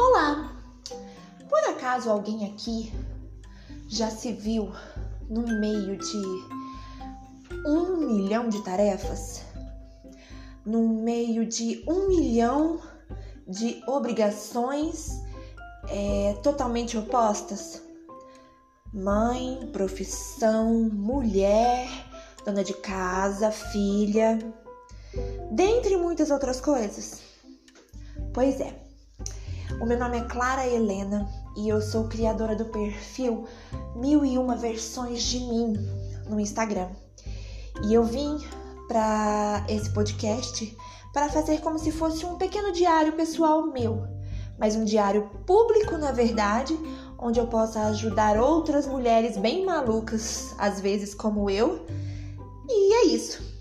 Olá! Por acaso alguém aqui já se viu no meio de um milhão de tarefas? No meio de um milhão de obrigações é, totalmente opostas? Mãe, profissão, mulher, dona de casa, filha, dentre muitas outras coisas. Pois é, o meu nome é Clara Helena e eu sou criadora do perfil Mil e Uma Versões de Mim no Instagram. E eu vim para esse podcast para fazer como se fosse um pequeno diário pessoal meu, mas um diário público na verdade, onde eu possa ajudar outras mulheres bem malucas, às vezes como eu. E é isso.